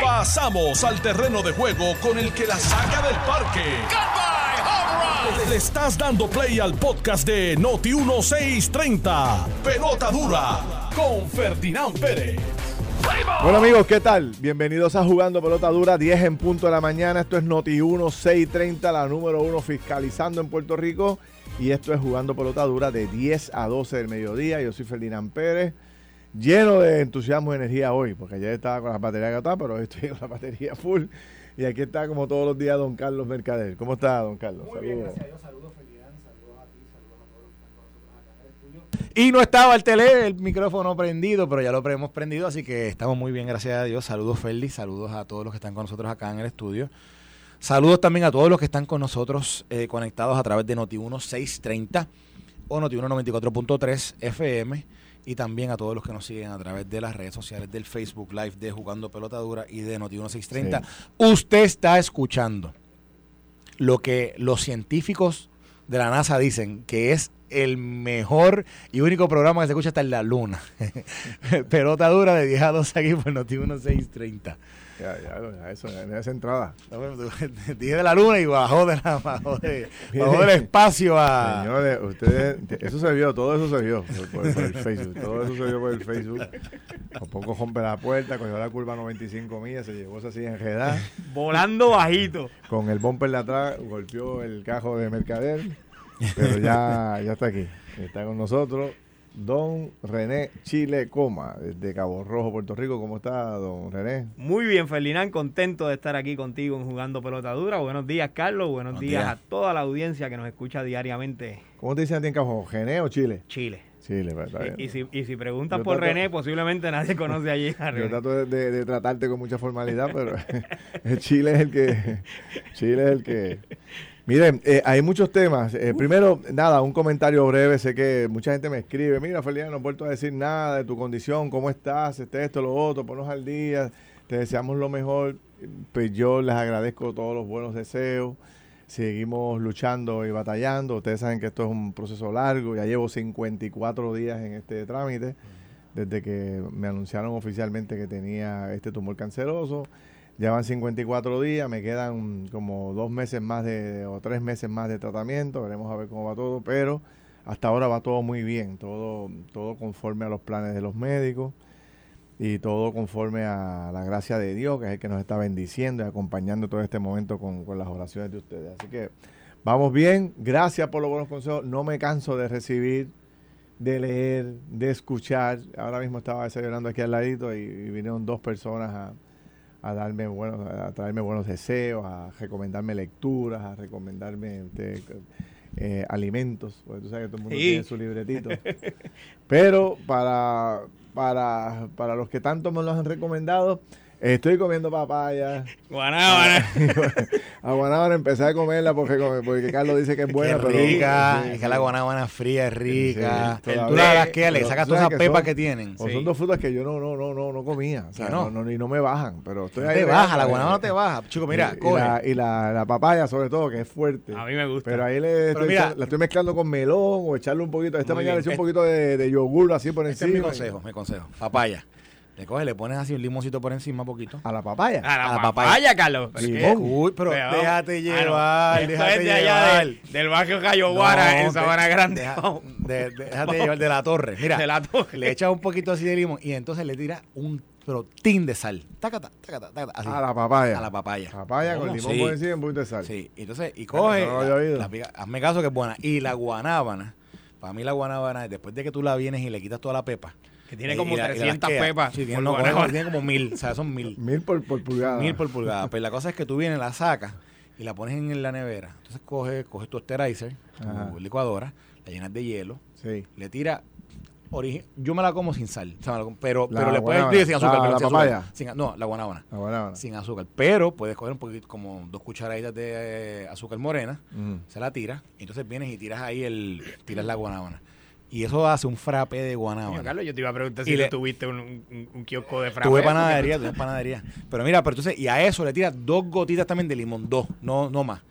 Pasamos al terreno de juego con el que la saca del parque. Le estás dando play al podcast de Noti 1630. Pelota dura con Ferdinand Pérez. Bueno amigos, ¿qué tal? Bienvenidos a Jugando Pelota Dura, 10 en punto de la mañana. Esto es Noti 1630, la número uno fiscalizando en Puerto Rico. Y esto es Jugando Pelota Dura de 10 a 12 del mediodía. Yo soy Ferdinand Pérez, lleno de entusiasmo y energía hoy, porque ayer estaba con la batería agotada, pero hoy estoy con la batería full. Y aquí está como todos los días don Carlos Mercader. ¿Cómo está don Carlos? Muy bien, gracias a Dios. Saludos Ferdinand, saludos a ti, saludos a todos los que están con nosotros acá en el estudio. Y no estaba el tele, el micrófono prendido, pero ya lo hemos prendido, así que estamos muy bien, gracias a Dios. Saludos Ferdi, saludos a todos los que están con nosotros acá en el estudio. Saludos también a todos los que están con nosotros eh, conectados a través de Noti1 630 o Noti1 94.3 FM y también a todos los que nos siguen a través de las redes sociales del Facebook Live de Jugando Pelota Dura y de Noti1 630. Sí. Usted está escuchando lo que los científicos de la NASA dicen que es el mejor y único programa que se escucha hasta en la luna. Pelota Dura de 10 a 12 aquí por Noti1 630. Ya, ya, ya, eso, en esa entrada. Dije de la luna y bajó, de la, bajó, de- bajó del espacio a... Señores, ustedes, eso se vio, todo eso se vio por, por- por el Facebook, todo eso se vio por el Facebook. Por poco rompe la puerta, cogió la curva 95 millas, se llevó esa así enredada, Volando bajito. con el bumper de atrás, golpeó el cajo de mercader, pero ya, ya está aquí, está con nosotros. Don René Chile Coma, desde Cabo Rojo, Puerto Rico. ¿Cómo está, don René? Muy bien, Ferdinand, contento de estar aquí contigo en Jugando Pelota Dura. Buenos días, Carlos. Buenos Buenos días, días. a toda la audiencia que nos escucha diariamente. ¿Cómo te dicen a ti en Cabo Rojo? ¿René o Chile? Chile. Chile, pues, está bien. Y si, y si preguntas Yo por trato- René, posiblemente nadie conoce allí a Yo trato de, de- de tratarte con mucha formalidad, pero Chile es el que. Chile es el que. Miren, eh, hay muchos temas. Eh, primero, nada, un comentario breve. Sé que mucha gente me escribe. Mira, Ferdinand, no he vuelto a decir nada de tu condición, cómo estás, este, esto, lo otro, ponos al día. Te deseamos lo mejor. Pues yo les agradezco todos los buenos deseos. Seguimos luchando y batallando. Ustedes saben que esto es un proceso largo. Ya llevo 54 días en este trámite desde que me anunciaron oficialmente que tenía este tumor canceroso. Ya van 54 días, me quedan como dos meses más de, o tres meses más de tratamiento, veremos a ver cómo va todo, pero hasta ahora va todo muy bien, todo, todo conforme a los planes de los médicos y todo conforme a la gracia de Dios, que es el que nos está bendiciendo y acompañando todo este momento con, con las oraciones de ustedes. Así que vamos bien, gracias por los buenos consejos, no me canso de recibir de leer, de escuchar. Ahora mismo estaba desayunando aquí al ladito y, y vinieron dos personas a, a darme buenos, a traerme buenos deseos, a recomendarme lecturas, a recomendarme este, eh, alimentos, porque tú sabes que todo el mundo Sí. tiene su libretito. Pero para, para, para los que tanto me lo han recomendado, estoy comiendo papaya. Guanábana. A guanábana empecé a comerla porque, porque Carlos dice que es buena, Qué pero rica, sí, es que la guanábana fría es rica. Sí, Tú la das que le sacas todas esas que pepas son- que tienen. O Sí. son dos frutas que yo no, no, no, no, no comía. O sea, no. no, no, y no me bajan, pero estoy No ahí. te baja, la guanábana te baja. Chico, mira, y, coge. la, y la, la papaya, sobre todo, que es fuerte. A mí me gusta. Pero ahí le estoy, mira- la estoy mezclando con melón o echarle un poquito. Esta mañana le eché un poquito de, de yogur así por Este es encima. mi consejo, mi consejo. Papaya. Le coges, le pones así un limoncito por encima, poquito. A la papaya. a la, a la papaya, papaya. Carlos. ¿Pero mon. Uy, pero Pero- déjate Ah, no. llevar, déjate es de llevar. allá del, del barrio Cayoguara, No, en Sabana de- Grande. deja- de- de- déjate llevar de la torre. Mira, De la torre. le echas un poquito así de limón y entonces le tiras un pero tin de sal. Tácata, tácata, tácata, así. A la papaya. A la papaya. Papaya con limón Sí. por encima y un poquito de sal. Sí, entonces, y coge, eso no lo había oído. la pica- hazme caso que es buena. Y la guanábana, para mí la guanábana, después de que tú la vienes y le quitas toda la pepa. Que tiene como y la- y la 300 asqueas. pepas. Sí, tiene, por no, guanábana. como- tiene como mil, o sea, son mil. Mil por, por pulgada. Mil por pulgada. Pero la cosa es que tú vienes, la sacas y la pones en la nevera. Entonces coges, coges tu sterilizer, tu Ajá. licuadora, la llenas de hielo, Sí. le tiras origi- yo me la como sin sal, o sea, me la como- pero, La pero le puedes guanábana. decir sin azúcar. La- pero la sin azúcar. papaya. Sin- no, la guanábana. La guanábana. Sin azúcar. Pero puedes coger un poquito, como dos cucharaditas de eh, azúcar morena, se la tiras, y entonces vienes y tiras ahí el, tiras la guanábana. Y eso hace un frappe de guanábana. Carlos, yo te iba a preguntar Y si le- tuviste un, un, un kiosco de frappé. Tuve panadería, tuve panadería. Pero mira, pero entonces, y a eso le tiras dos gotitas también de limón, dos, no, no más.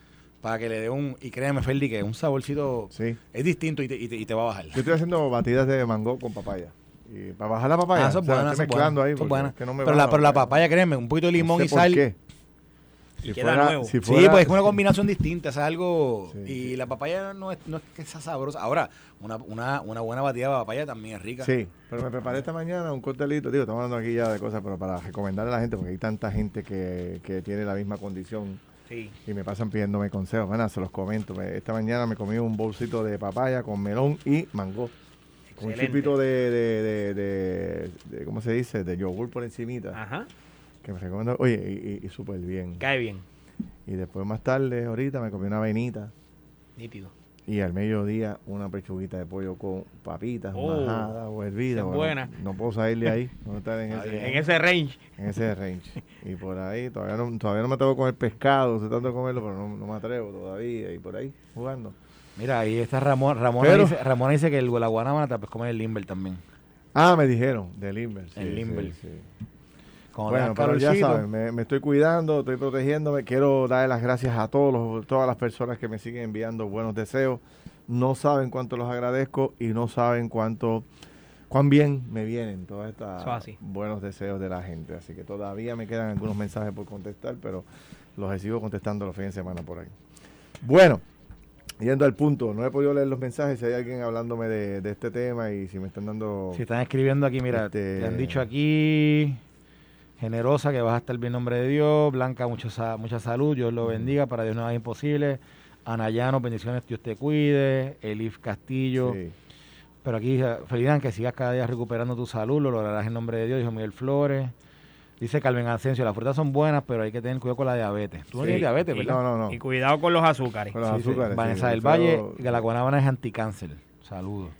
Para que le dé un, y créeme, Ferdi, que un saborcito Sí. es distinto y te, y te, y te va a bajar. Yo estoy haciendo batidas de mango con papaya. Y para bajar la papaya. Ah, eso es o sea, estoy mezclando ahí. eso es porque buena. es que no me pero, la, pero la papaya, créeme, un poquito de limón No y por sal. qué. Si queda fuera- nuevo. si Sí, pues es una combinación distinta, es algo... Sí, y sí. la papaya no es, no es que sea sabrosa. Ahora, una, una, una buena batida de papaya también es rica. Sí, pero me preparé esta mañana un costelito. Digo, estamos hablando aquí ya de cosas, pero para recomendarle a la gente, porque hay tanta gente que, que tiene la misma condición Sí. y me pasan pidiéndome consejos. Bueno, se los comento. Me- Esta mañana me comí un bolsito de papaya con melón y mango. Con un Excelente. chipito de, de, de, de- de- ¿cómo se dice? De yogur por encimita. Ajá. Que me recomiendo. Oye, y, y- y súper bien. Cae bien. Y después más tarde, ahorita, me comí una avenita. Nítido. Y al mediodía, una pechuguita de pollo con papitas, Oh, majadas o hervidas. Bueno, buena. No puedo salir de ahí. No estar en ese. En ese range. en ese range. Y por ahí, todavía no, todavía no me tengo que comer pescado, estoy tratando de comerlo, pero no, no me atrevo todavía. Y por ahí, jugando. Mira, ahí está Ramón. Ramón, Pero- dice, Ramón dice que el, la guanábana te puedes comer el limber también. Ah, me dijeron, del Limber. sí, El sí, Limber. sí. Bueno, pero ya saben, me, me estoy cuidando, estoy protegiéndome. Quiero darle las gracias a todos los- todas las personas que me siguen enviando buenos deseos. No saben cuánto los agradezco y no saben cuánto, cuán bien me vienen todos estos buenos deseos de la gente. Así que todavía me quedan algunos mensajes por contestar, pero los sigo contestando los fines de semana por ahí. Bueno, yendo al punto, no he podido leer los mensajes. Si hay alguien hablándome de, de este tema y si me están dando... Si están escribiendo aquí, mira, Este- te han dicho aquí, generosa, que vas a estar bien en nombre de Dios, Blanca, mucho mucha salud, Dios lo bendiga, para Dios nada es imposible, Anayano, bendiciones, Dios te cuide, Elif Castillo, Sí. pero aquí, Ferdinand, que sigas cada día recuperando tu salud, lo lograrás en nombre de Dios, dijo Miguel Flores, dice Carmen Asensio, las frutas son buenas, pero hay que tener cuidado con la diabetes. Tú no Sí. tienes diabetes, Y- ¿verdad? No, no, no. Y cuidado con los azúcares. Con los Sí, azúcares, sí, Vanessa del Valle, que la guanábana es anticáncer, saludos.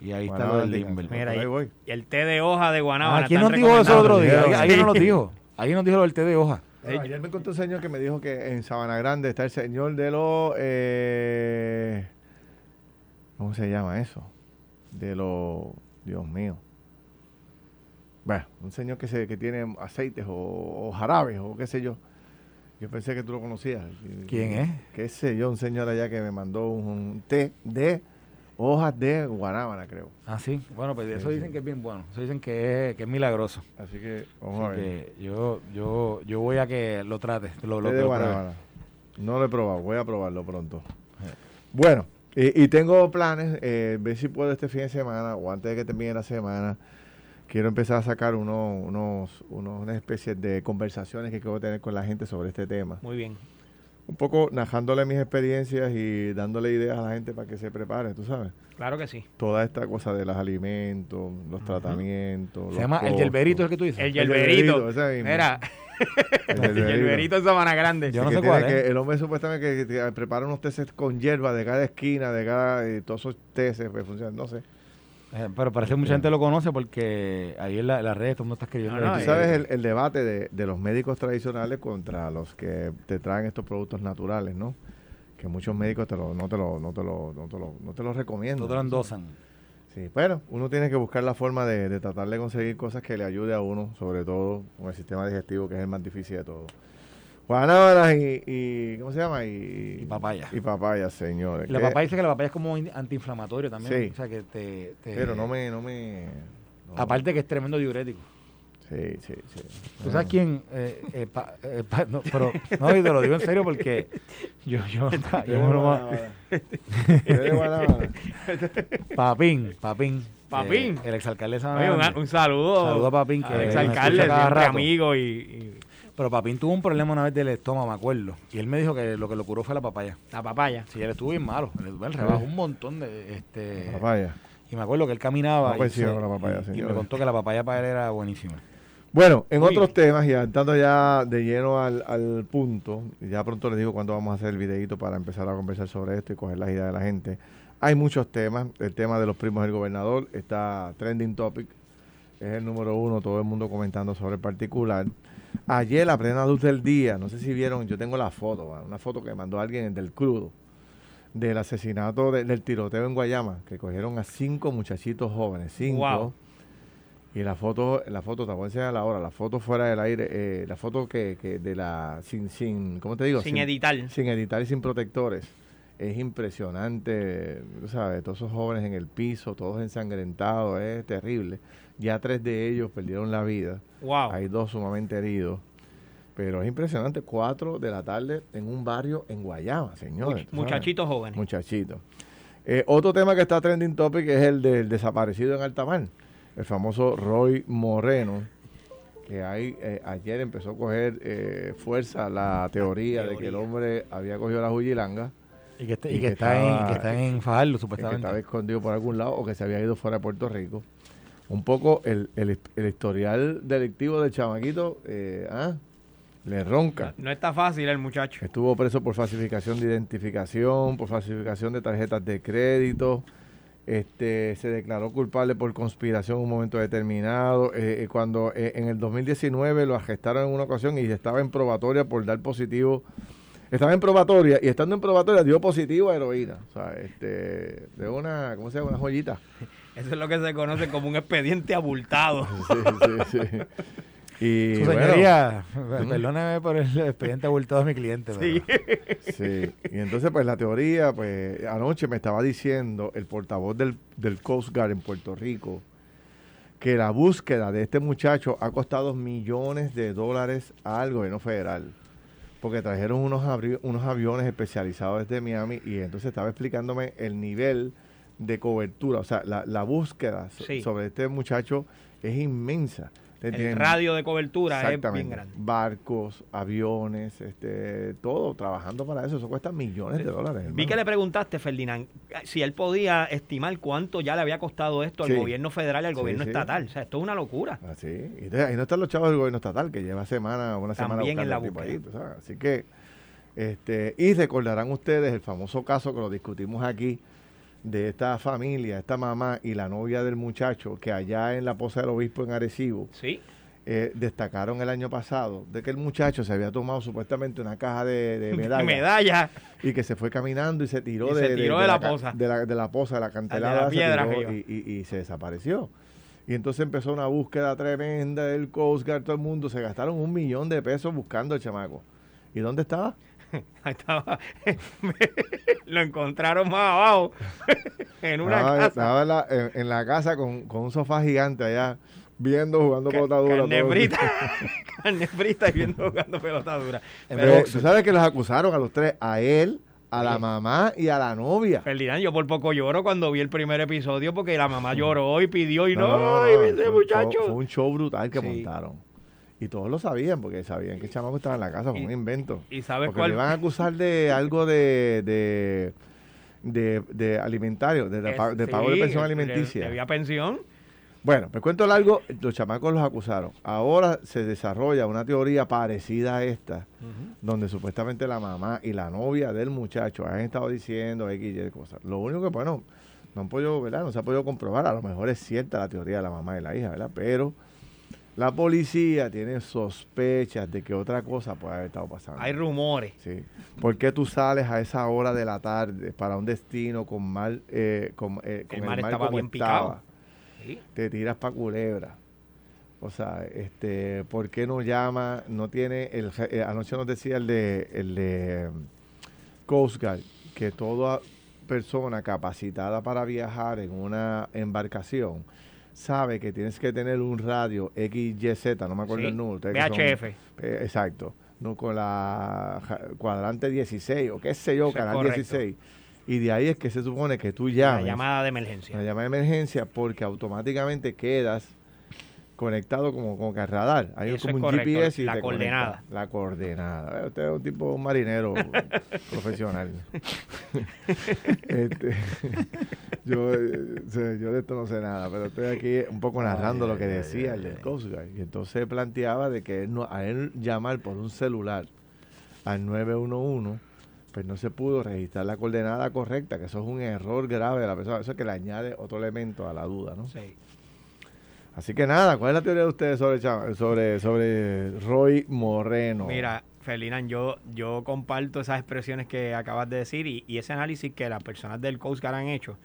Y ahí está lo del. Limber. Mira, ahí y- voy. Y el té de hoja de guanábana. Ah, ¿quién nos dijo eso el otro día? recomendado. Alguien Sí. nos lo dijo. Alguien nos dijo lo del té de hoja. Bueno, ayer me encontré un señor que me dijo que en Sabana Grande está el señor de los... eh, ¿Cómo se llama eso? De los... Dios mío. Bueno, un señor que, se, que tiene aceites o, o jarabes o qué sé yo. Yo pensé que tú lo conocías. ¿Quién es? Qué sé yo, un señor allá que me mandó un, un té de hojas de guanábana, creo. Ah, sí. Bueno, pues Sí, eso sí. dicen que es bien bueno. Eso dicen que es, que es milagroso. Así que vamos a Así ver. que yo, yo, yo voy a que lo trate. Lo, lo, de lo guanábana. No lo he probado, voy a probarlo pronto. Bueno, y, y tengo planes, eh, ver si puedo este fin de semana o antes de que termine la semana. Quiero empezar a sacar unos, unos, unos, unas especies de conversaciones que quiero tener con la gente sobre este tema. Muy bien. Un poco narrándole mis experiencias y dándole ideas a la gente para que se prepare, tú sabes. Claro que sí. Toda esta cosa de los alimentos, los tratamientos. Se los llama el yerberito, ¿es que tú dices? El yerberito, yerberito. ese mismo. Mira, El yerberito en Sabana Grande. Yo no sé cuál que- es. El hombre supuestamente que, que prepara unos teces con hierba de cada esquina, de cada. Y todos esos teces pues, funcionan, no sé. Eh, pero parece que mucha gente lo conoce porque ahí en la, en las redes todo el mundo está escribiendo. No, no, Tú eh, sabes el, el debate de, de los médicos tradicionales contra los que te traen estos productos naturales, ¿no? Que muchos médicos te lo, no, te lo, no, te lo, no, te lo, no te lo recomiendan. Todos lo endosan. Sí, pero uno tiene que buscar la forma de, de tratar de conseguir cosas que le ayude a uno, sobre todo con el sistema digestivo, que es el más difícil de todo. Guanábanas y, y ¿cómo se llama? Y, Y papaya. Y papaya, señores. Y la papaya dice que la papaya es como in- antiinflamatorio también. Sí. O sea que te. te- Pero no me, no me. no. Aparte que es tremendo diurético. Sí, sí, sí. ¿Tú sabes quién? Eh, eh, pa- eh, pa- no, pero, no, y te lo digo en serio porque yo, yo, yo, Yo me lo ma- de Guanábana. Papín, Papín. Papín. eh, el exalcalde de Sabana Oye, un, un saludo. Saludo a Papín, que nos exalcalde, siempre amigo y, y Pero Papín tuvo un problema una vez del estómago, me acuerdo. Y él me dijo que lo que lo curó fue la papaya. la papaya. Sí, él estuvo bien malo. Él, él rebajó un montón de... este Papaya. Y me acuerdo que él caminaba No y, coincido se- con la papaya, y- y me contó que la papaya para él era buenísima. Bueno, en Uy. otros temas y entrando ya de lleno al, al punto, y ya pronto les digo cuándo vamos a hacer el videito para empezar a conversar sobre esto y coger las ideas de la gente. Hay muchos temas. El tema de los primos del gobernador está trending topic. Es el número uno, todo el mundo comentando sobre el particular. Ayer, la plena luz del día, no sé si vieron, yo tengo la foto, una foto que mandó alguien del crudo, del asesinato, de- del tiroteo en Guayama, que cogieron a cinco muchachitos jóvenes, cinco. Wow. Y la foto, la foto, te voy a enseñar ahora, la foto fuera del aire, eh, la foto que, que de la, sin, sin, ¿cómo te digo? Sin editar. Sin editar y sin protectores. es impresionante, ¿sabes? Todos esos jóvenes en el piso, todos ensangrentados, es terrible. Ya tres de ellos perdieron la vida. Wow. Hay dos sumamente heridos. Pero es impresionante, cuatro de la tarde en un barrio en Guayama, señores. Much- muchachitos jóvenes. Muchachitos. Eh, otro tema que está trending topic es el del desaparecido en Altamar, el famoso Roy Moreno, que ahí, eh, ayer empezó a coger eh, fuerza la teoría, de que el hombre había cogido la juyilanga Y que, está- Y y que que está, en, estaba- que está en Fajardo, que supuestamente. estaba escondido por algún lado o que se había ido fuera de Puerto Rico. Un poco el, el- el historial delictivo del chamaquito eh, ah, le ronca. No está fácil el muchacho. Estuvo preso por falsificación de identificación, por falsificación de tarjetas de crédito. Este, se declaró culpable por conspiración en un momento determinado. Eh, eh, cuando eh, en el 2019 lo arrestaron en una ocasión y estaba en probatoria por dar positivo. Estaba en probatoria y estando en probatoria dio positivo a heroína. O sea, este, de una, ¿cómo se llama? Una joyita. Eso es lo que se conoce como un expediente abultado. Sí, sí, sí. Y Su bueno, señoría, perdóneme por el expediente abultado de mi cliente. Sí. Sí, y entonces pues la teoría, pues anoche me estaba diciendo el portavoz del, del Coast Guard en Puerto Rico que la búsqueda de este muchacho ha costado millones de dólares al gobierno federal. Porque trajeron unos, unos aviones especializados desde Miami y entonces estaba explicándome el nivel de cobertura. O sea, la, la búsqueda Sí. sobre este muchacho es inmensa. El radio de cobertura es bien grande. Barcos, aviones, este, todo trabajando para eso. Eso cuesta millones de dólares. Vi hermano. que le preguntaste, Ferdinand, si él podía estimar cuánto ya le había costado esto al gobierno federal y al Sí, gobierno sí. estatal. O sea, esto es una locura. Así. Y entonces, ahí no están los chavos del gobierno estatal, que lleva semana, una semana También en buscando la búsqueda. ahí. Así que, este, y recordarán ustedes el famoso caso que lo discutimos aquí de esta familia, esta mamá y la novia del muchacho, que allá en la Poza del Obispo en Arecibo, Sí. eh, destacaron el año pasado de que el muchacho se había tomado supuestamente una caja de, de medallas. Medalla. y que se fue caminando y se tiró, Y de, se tiró de la ca- poza. de la, de la poza, de la cantelada, de la se piedra tiró arriba. y, y- y se desapareció. Y entonces empezó una búsqueda tremenda del Coast Guard, todo el mundo, se gastaron un millón de pesos buscando al chamaco. ¿Y dónde estaba? Ahí estaba. Lo encontraron más abajo. en una estaba casa. estaba en, la, en- en la casa con, con un sofá gigante allá, viendo, jugando Ca- pelotadura. Carne todo el frita. día. carne frita y viendo jugando pelota dura. En Pero. ¿Tú sabes que los acusaron a los tres? A él, a la mamá y a la novia. Ferdinand, yo por poco lloro cuando vi el primer episodio porque la mamá lloró y pidió y no, no, no, ese fue- muchacho. Fue, fue un show brutal que Sí. montaron. Y todos lo sabían, porque sabían que el chamaco estaba en la casa, fue un invento. ¿Y sabes Porque cuál? le iban a acusar de algo de, de, de, de alimentario, de, de Es- pa- de pago sí, de pensión alimenticia. Debía pensión. Bueno, me cuento largo, los chamacos los acusaron. Ahora se desarrolla una teoría parecida a esta, donde supuestamente la mamá y la novia del muchacho han estado diciendo X y Y cosas. Lo único que, bueno, no han podido, ¿verdad? No se ha podido comprobar. A lo mejor es cierta la teoría de la mamá y la hija, ¿verdad? Pero la policía tiene sospechas de que otra cosa puede haber estado pasando. Hay rumores. Sí. ¿Por qué tú sales a esa hora de la tarde para un destino con mal, eh, con, eh, con El mar estaba como bien picado. Sí. te tiras para culebra. O sea, este, ¿por qué no llama? No tiene el eh, anoche nos decía el de el de Coast Guard que toda persona capacitada para viajar en una embarcación sabe que tienes que tener un radio XYZ, no me acuerdo Sí, el número. son- VHF. eh, exacto. No con la cuadrante 16 o qué sé yo, Eso canal correcto. 16. Y de ahí es que se supone que tú La llames. llamada de emergencia. La llamada de emergencia porque automáticamente quedas conectado como, como que al radar. Hay Eso como es un correcto, GPS y la te conecta. coordenada. La coordenada. Eh, Usted es un tipo un marinero profesional. Este, yo, eh, yo de esto no sé nada, pero estoy aquí un poco narrando lo que decía el del Coast Guard. Y entonces planteaba de que él no- a él llamar por un celular al 911 pues no se pudo registrar la coordenada correcta, que eso es un error grave de la persona. Eso es que le añade otro elemento a la duda, ¿no? Sí. Así que nada, ¿cuál es la teoría de ustedes sobre, sobre, sobre Roy Moreno? Mira, Ferdinand, yo, yo comparto esas expresiones que acabas de decir y, y ese análisis que las personas del Coast Guard han hecho.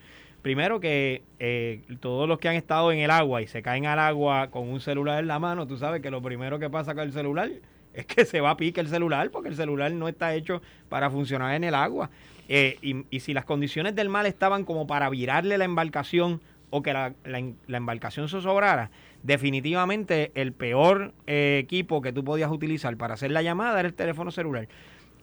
primero que eh, todos los que han estado en el agua y se caen al agua con un celular en la mano, tú sabes que lo primero que pasa con el celular es que se va a pique el celular porque el celular no está hecho para funcionar en el agua. Eh, y, si las condiciones del mar estaban como para virarle la embarcación o que la, embarcación se sobrara, definitivamente el peor eh, equipo que tú podías utilizar para hacer la llamada era el teléfono celular.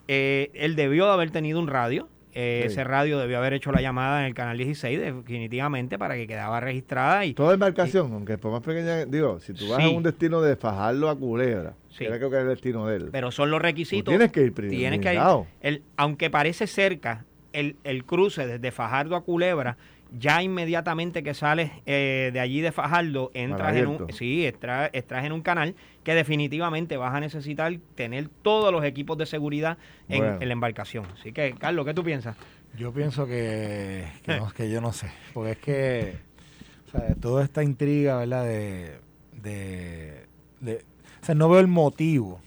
Eh, él debió de haber tenido un radio, eh, ese radio debió haber hecho la llamada en el canal 16 definitivamente para que quedaba registrada y toda embarcación aunque por más pequeña digo si tú vas a un destino de Fajardo a Culebra sí. creo que es el destino de él. Pero son los requisitos. Tienes que ir primero tienes que ir. el, aunque parece cerca el, el cruce desde Fajardo a Culebra ya inmediatamente que sales eh, de allí de Fajardo, entras en un, sí, entras, en un canal que definitivamente vas a necesitar tener todos los equipos de seguridad en, la embarcación. Así que, Carlos, ¿qué tú piensas? Yo pienso que, que, yo no sé, porque es que toda esta intriga, ¿verdad? De, de, de, o sea, no veo el motivo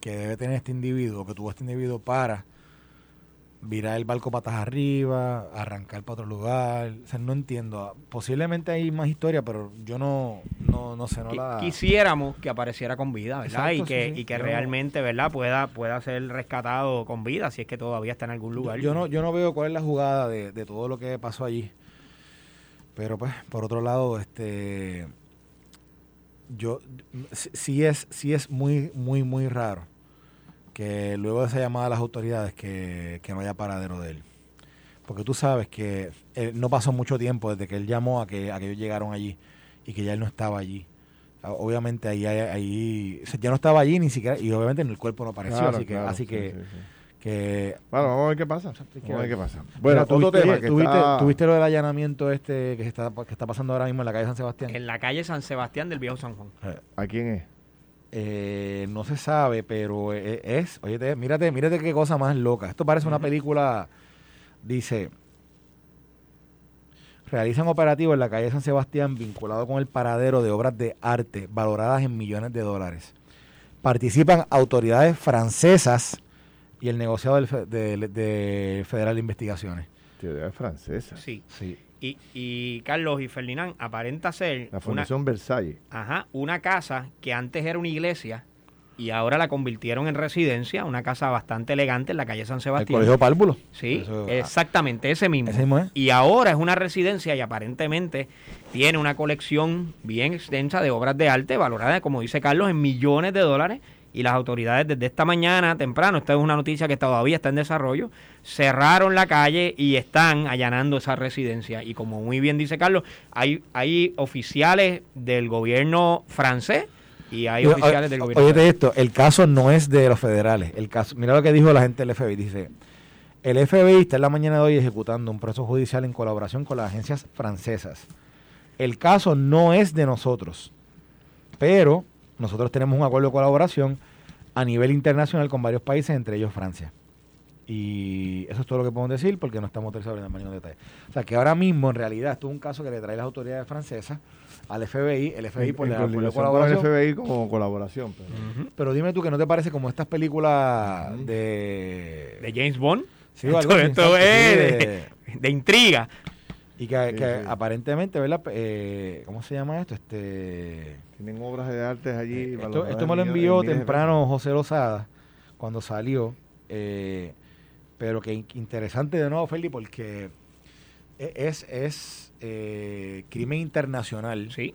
que debe tener este individuo, que tuvo este individuo para virar el barco patas arriba, arrancar para otro lugar. O sea, no entiendo. Posiblemente hay más historia, pero yo no, no, no sé, no la... Quisiéramos que apareciera con vida, ¿verdad? y que, y que realmente, ¿verdad? Pueda, pueda ser rescatado con vida, si es que todavía está en algún lugar. Yo, no, yo no veo cuál es la jugada de, de todo lo que pasó allí. Pero pues, por otro lado, este... Yo, sí es, sí es muy, muy, muy raro que luego de esa llamada a las autoridades que, no haya paradero de él. Porque tú sabes que no pasó mucho tiempo desde que él llamó a que, a que ellos llegaron allí y que ya él no estaba allí. Ah, obviamente ahí, ahí, ya no estaba allí ni siquiera, y obviamente en el cuerpo no apareció, así que, así que, que bueno, vamos a ver qué pasa. Vamos a ver qué pasa. Bueno, otro tema que tuviste, tuviste, lo del allanamiento este que está, que está pasando ahora mismo en la calle San Sebastián. En la calle San Sebastián del Viejo San Juan. ¿A quién es? Eh, no se sabe, pero e, e, es, oye, mírate, mírate qué cosa más loca. Esto parece una película, dice, realizan operativos en la calle San Sebastián vinculado con el paradero de obras de arte valoradas en millones de dólares. Participan autoridades francesas y el negociado del, de, Federal de Investigaciones. Autoridades francesas. Sí. sí. Y, y, Carlos y Ferdinand aparenta ser... La Fundación Versalles. Ajá, una casa que antes era una iglesia y ahora la convirtieron en residencia, una casa bastante elegante en la calle San Sebastián. ¿El Colegio Pálvulo? Sí, exactamente, ese mismo. Y ahora es una residencia y aparentemente tiene una colección bien extensa de obras de arte valoradas, como dice Carlos, en millones de dólares y las autoridades desde esta mañana temprano, esta es una noticia que todavía está en desarrollo, cerraron la calle y están allanando esa residencia. Y como muy bien dice Carlos, hay, hay oficiales del gobierno francés y hay oficiales del gobierno. Oye, esto, el caso no es de los federales. El caso, mira lo que dijo la gente del FBI, dice, el FBI está en la mañana de hoy ejecutando un proceso judicial en colaboración con las agencias francesas. El caso no es de nosotros, pero nosotros tenemos un acuerdo de colaboración a nivel internacional con varios países, entre ellos Francia. Y eso es todo lo que podemos decir porque no estamos autorizados en el mayor detalle. O sea que ahora mismo, en realidad, esto es un caso que le trae las autoridades francesas al FBI, el FBI por, la, colaboración. el FBI como colaboración. Pero. dime tú que no te parece como estas películas de... ¿De James Bond? Sí, esto, es de, intriga. Y que, aparentemente, ¿verdad? Eh, ¿Cómo se llama esto? Este tienen obras de arte allí. Eh, esto, me lo envió temprano José Lozada cuando salió. Eh, pero que interesante de nuevo, Feli, porque e, es, es eh, crimen internacional. Sí.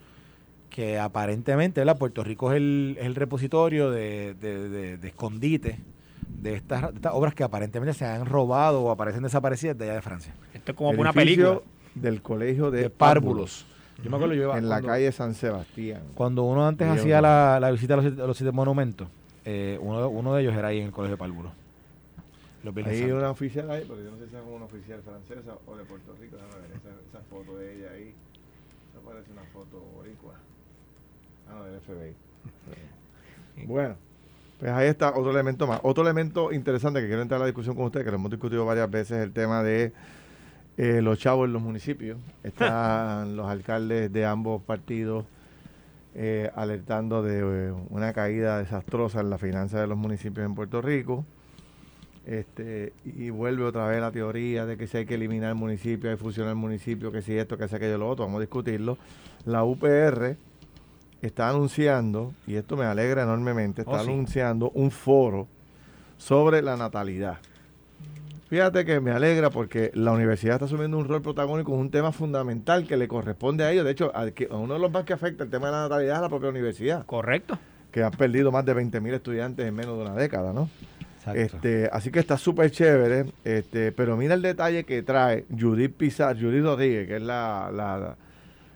Que aparentemente, ¿verdad? Puerto Rico es el, es el repositorio de, de, escondite de estas, obras que aparentemente se han robado o aparecen desaparecidas de allá de Francia. Esto es como una película. Del colegio de, Párvulos yo me acuerdo, yo En la calle San Sebastián. Cuando uno antes hacía la, la, visita a los, los siete monumentos, eh, uno, uno de ellos era ahí en el Colegio de Pálvulo. Hay una oficial ahí, porque yo no sé si es una oficial francesa o de Puerto Rico. Déjame ver esa, esa foto de ella ahí. Esa parece una foto boricua. Ah, no, del FBI. bueno, pues ahí está otro elemento más. Otro elemento interesante que quiero entrar a la discusión con ustedes, que lo hemos discutido varias veces, el tema de eh, los chavos en los municipios. Están los alcaldes de ambos partidos eh, alertando de eh, una caída desastrosa en la finanza de los municipios en Puerto Rico. Este, y vuelve otra vez la teoría de que si hay que eliminar el municipio, hay que fusionar el municipio, que si esto, que si aquello, lo otro, vamos a discutirlo. La UPR está anunciando, y esto me alegra enormemente, está Oh, sí. anunciando un foro sobre la natalidad. Fíjate que me alegra porque la universidad está asumiendo un rol protagónico en un tema fundamental que le corresponde a ellos. De hecho, a uno de los más que afecta el tema de la natalidad es la propia universidad, Correcto. que ha perdido más de 20 mil estudiantes en menos de una década, ¿no? Exacto. Este, así que está súper chévere, este, pero mira el detalle que trae Judith Pizarro, Judith Rodríguez, que es la, la,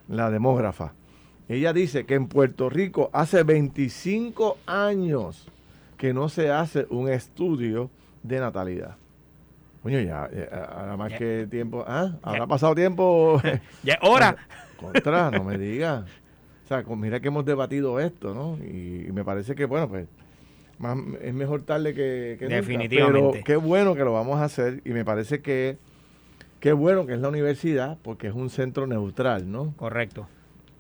la demógrafa. Ella dice que en Puerto Rico hace 25 años que no se hace un estudio de natalidad. Coño, ya, ya, ahora más Ya. que tiempo, ¿ah? Habrá Ya. pasado tiempo. Ya es hora. Contra, no me digas. O sea, con- mira que hemos debatido esto, ¿no? Y, y me parece que, bueno, pues más, es mejor tarde que, que nunca. Definitivamente. Pero qué bueno que lo vamos a hacer y me parece que qué bueno que es la universidad porque es un centro neutral, ¿no? Correcto.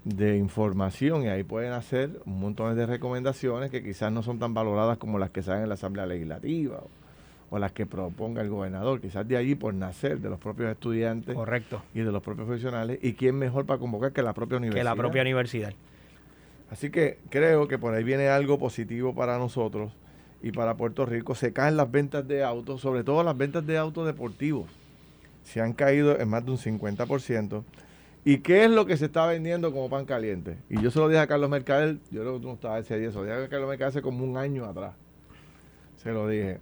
De información y ahí pueden hacer un montón de recomendaciones que quizás no son tan valoradas como las que salen en la Asamblea Legislativa o, o las que proponga el gobernador. Quizás de allí por nacer de los propios estudiantes Correcto. y de los propios profesionales. ¿Y quién mejor para convocar que la propia universidad? Que la propia universidad. Así que creo que por ahí viene algo positivo para nosotros y para Puerto Rico. Se caen las ventas de autos, sobre todo las ventas de autos deportivos. Se han caído en más de un 50%. ¿Y qué es lo que se está vendiendo como pan caliente? Y yo se lo dije a Carlos Mercader, yo creo que tú no estabas ese día, se lo dije a Carlos Mercader hace como un año atrás. Se lo dije.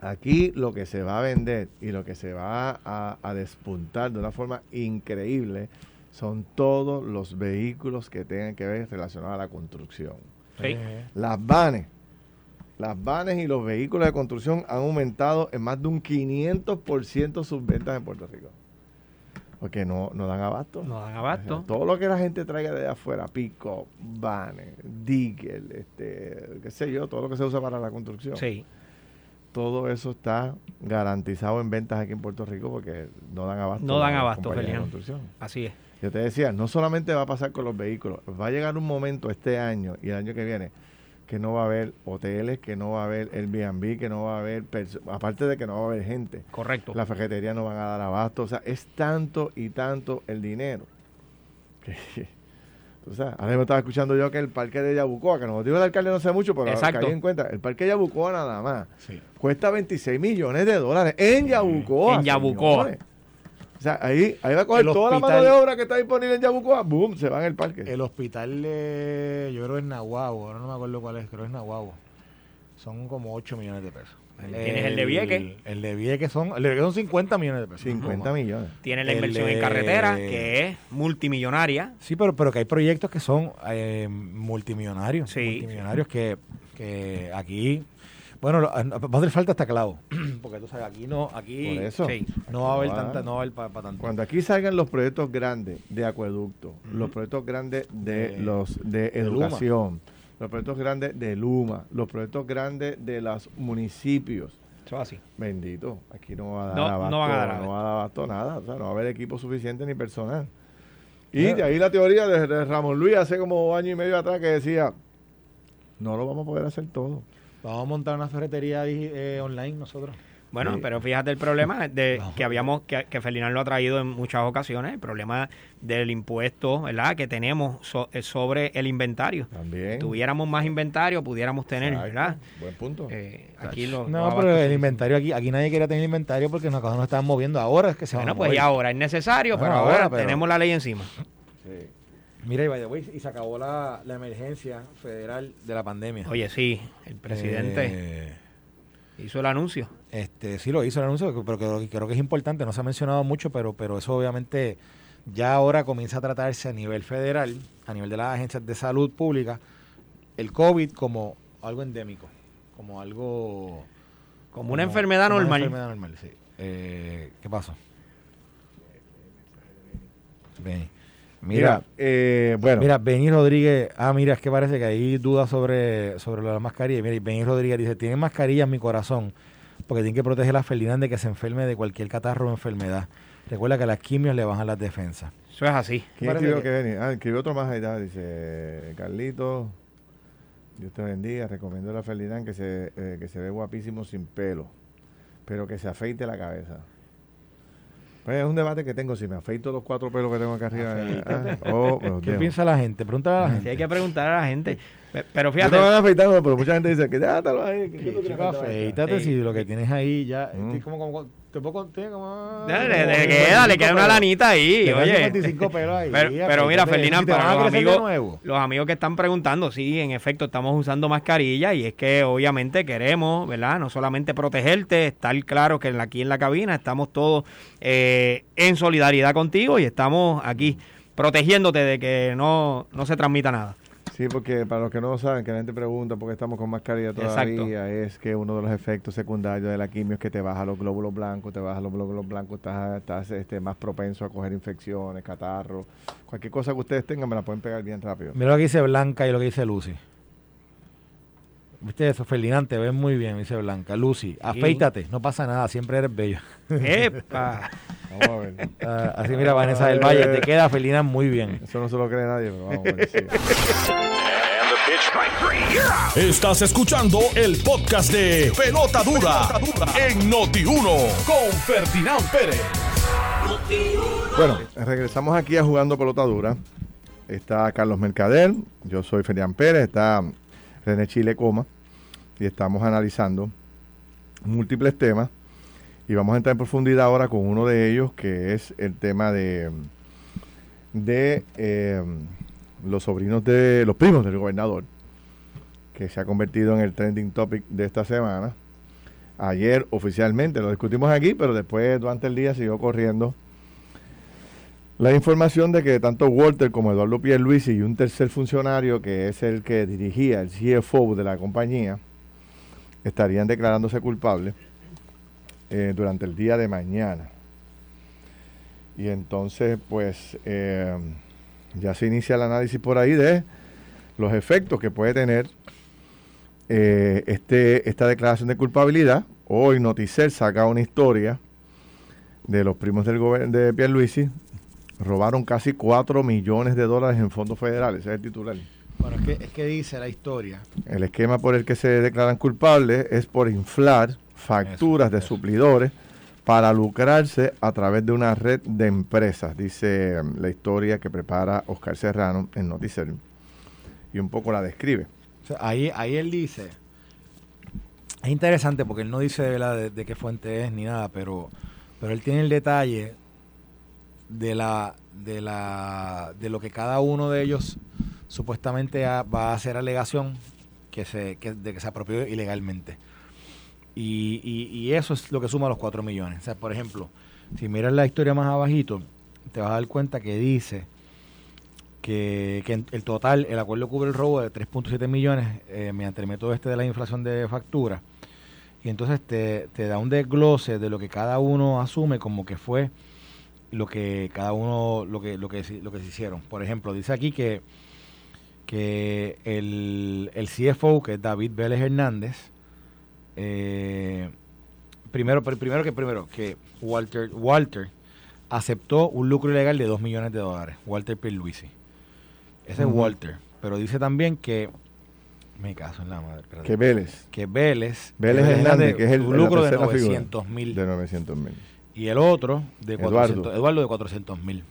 Aquí lo que se va a vender y lo que se va a, a despuntar de una forma increíble son todos los vehículos que tengan que ver relacionados a la construcción. Sí. Las vanes, las vanes y los vehículos de construcción han aumentado en más de un 500% sus ventas en Puerto Rico. Porque no, no dan abasto. No dan O abasto. sea, todo lo que la gente traiga de afuera, pico, vanes, digger, este, qué sé yo, todo lo que se usa para la construcción. Sí. Todo eso está garantizado en ventas aquí en Puerto Rico porque no dan abasto. No dan abasto, construcción. Así es. Yo te decía, no solamente va a pasar con los vehículos, va a llegar un momento este año y el año que viene que no va a haber hoteles, que no va a haber Airbnb, que no va a haber, aparte de que no va a haber gente, Correcto. las ferreterías no van a dar abasto, o sea, es tanto y tanto el dinero. Que, tú sabes, ahora mismo estaba escuchando yo que el parque de Yabucoa, que nos dijo el alcalde no sé mucho, pero Exacto. en cuenta, el parque de Yabucoa nada más sí. cuesta 26 millones de dólares en Yabucoa. En Yabucoa. señores. O sea, ahí, ahí va a coger El toda la mano de obra que está disponible en Yabucoa, boom, se va en el parque. El hospital de, yo creo que es Nahuabo, ahora no me acuerdo cuál es, creo es Nahuabo. Son como 8 millones de pesos. Tienes el de Vieques. El de Vieques son, el de Vieques son 50 millones de pesos. 50 No, millones. Tiene la El inversión de- en carretera, que es multimillonaria. Sí, pero, pero que hay proyectos que son eh, multimillonarios. Sí. Multimillonarios que, que aquí, bueno, lo- va a hacer falta hasta clavo. Porque tú sabes, aquí no, aquí Por eso. Sí. no va a haber va. tanta, no va a haber para tanto. Cuando aquí salgan los proyectos grandes de acueducto, los proyectos grandes de, De- los de, de Luma. educación, los proyectos grandes de Luma, los proyectos grandes de los municipios, Eso es así. bendito, aquí no va a dar No, no abasto, van a dar no va a dar abasto nada, o sea, no va a haber equipo suficiente ni personal. Y de ahí la teoría de, de Ramón Luis hace como año y medio atrás que decía, no lo vamos a poder hacer todo. Vamos a montar una ferretería eh, online nosotros. Bueno, Sí. pero fíjate el problema de No. que habíamos, que, que Ferdinand lo ha traído en muchas ocasiones, el problema del impuesto, ¿verdad? Que tenemos so- eh, sobre el inventario. También. Tuviéramos más inventario, pudiéramos tener, Exacto, ¿verdad? Buen punto. Eh, aquí lo, No, pero el inventario aquí, aquí nadie quería tener inventario porque nos, nos estaban moviendo ahora es que se van Bueno, a pues mover. ya ahora es necesario, pero Bueno, ahora, ahora, pero- tenemos la ley encima. Sí. Mira, y, by the way, y se acabó la, la emergencia federal de la pandemia. Oye, sí, el presidente Eh, hizo el anuncio. Este, sí lo hizo el anuncio, pero creo, creo que es importante, no se ha mencionado mucho, pero, pero eso obviamente ya ahora comienza a tratarse a nivel federal, a nivel de las agencias de salud pública, el COVID como algo endémico, como algo... Como una enfermedad como una normal. enfermedad normal, sí. Eh, ¿Qué pasó? Ven. Mira, Mira, eh, bueno, Mira, Benny Rodríguez, ah, mira, es que parece que hay dudas sobre, sobre lo de las mascarillas. Mira, y Benny Rodríguez dice, tienen mascarilla en mi corazón, porque tienen que proteger a la Ferdinand de que se enferme de cualquier catarro o enfermedad. Recuerda que a las quimios le bajan las defensas. Eso es así. ¿quién escribió que- que venía? Ah, escribió otro más ahí, está, dice Carlito, Dios te bendiga, recomiendo a la Ferdinand que se, eh, que se ve guapísimo sin pelo. pero que se afeite la cabeza. Pues es un debate que tengo, si me afeito los cuatro pelos que tengo acá arriba. eh, ah, o me los ¿Qué piensa la gente? Pregúntale a la Sí, gente. hay que preguntar a la gente. Pe- Pero Yo fíjate, no me voy a afeitar, pero mucha gente dice que ya, lo ahí. que Sí, yo no afeítate Sí. si lo que tienes ahí ya. Mm. estoy como, como, contar como. le, le- le queda, le queda una 55 lanita ahí, oye. 55 pelos ahí. Pero, pero mira. Ferdinand, Si para los amigos, los amigos que están preguntando, sí, en efecto, estamos usando mascarilla y es que obviamente queremos, ¿verdad? No solamente protegerte, estar claro que aquí en la cabina estamos todos eh, en solidaridad contigo y estamos aquí protegiéndote de que no, no se transmita nada. Sí, porque para los que no lo saben, que la gente pregunta por qué estamos con mascarilla Exacto. todavía, es que uno de los efectos secundarios de la quimio es que te baja los glóbulos blancos, te baja los glóbulos blancos, estás, estás este, más propenso a coger infecciones, catarro. Cualquier cosa que ustedes tengan me la pueden pegar bien rápido. Mira lo que dice Blanca y lo que dice Lucy. ¿Viste eso? Ferdinand, te ves muy bien, dice Blanca. Lucy, afeítate, no pasa nada, siempre eres bello. ¡Epa! Vamos a ver. Ah, así mira Vanessa del Valle, te queda Ferdinand muy bien. Eso no se lo cree nadie, pero vamos a ver. sí. Estás escuchando el podcast de Pelota Dura, en Noti1 con Ferdinand Pérez. Bueno, regresamos aquí a Jugando Pelota Dura. Está Carlos Mercader, yo soy Ferdinand Pérez, está René Chile Coma y estamos analizando múltiples temas y vamos a entrar en profundidad ahora con uno de ellos que es el tema de, de eh, los sobrinos de los primos del gobernador que se ha convertido en el trending topic de esta semana. Ayer oficialmente lo discutimos aquí, pero después durante el día siguió corriendo la información de que tanto Walter como Eduardo Pierluisi y un tercer funcionario que es el que dirigía el CFO de la compañía estarían declarándose culpables eh, durante el día de mañana. Y entonces, pues, eh, ya se inicia el análisis por ahí de los efectos que puede tener eh, este, esta declaración de culpabilidad. Hoy Noticel saca una historia de los primos del de Pierluisi robaron casi 4 millones de dólares en fondos federales, ese es el titular. Bueno, es que, es que dice la historia. El esquema por el que se declaran culpables es por inflar facturas Eso, de eso. suplidores para lucrarse a través de una red de empresas, dice um, la historia que prepara Oscar Serrano en Noticiero y un poco la describe. O sea, ahí, ahí él dice, es interesante porque él no dice de, de, qué fuente es ni nada, pero, pero él tiene el detalle de la, de la, de lo que cada uno de ellos supuestamente va a hacer alegación que se, que, de que se apropió ilegalmente. Y, y, y eso es lo que suma los 4 millones. O sea, por ejemplo, si miras la historia más abajito, te vas a dar cuenta que dice que, el total, el acuerdo cubre el robo de 3.7 millones eh, mediante el método este de la inflación de factura. Y entonces te, te da un desglose de lo que cada uno asume como que fue lo que cada uno, lo que, lo que, lo que se hicieron. Por ejemplo, dice aquí que, que el, el CFO, que es David Vélez Hernández, eh, primero, pr- primero que primero, que Walter, Walter aceptó un lucro ilegal de 2 millones de dólares, Walter Pierluisi. Ese es Walter. Pero dice también que, me caso en la madre. Que Vélez, que Vélez, Vélez Hernández, que es el- lucro de tercera figura 900 mil de 900 mil. y el otro de Eduardo. 400, Eduardo, de 400 mil.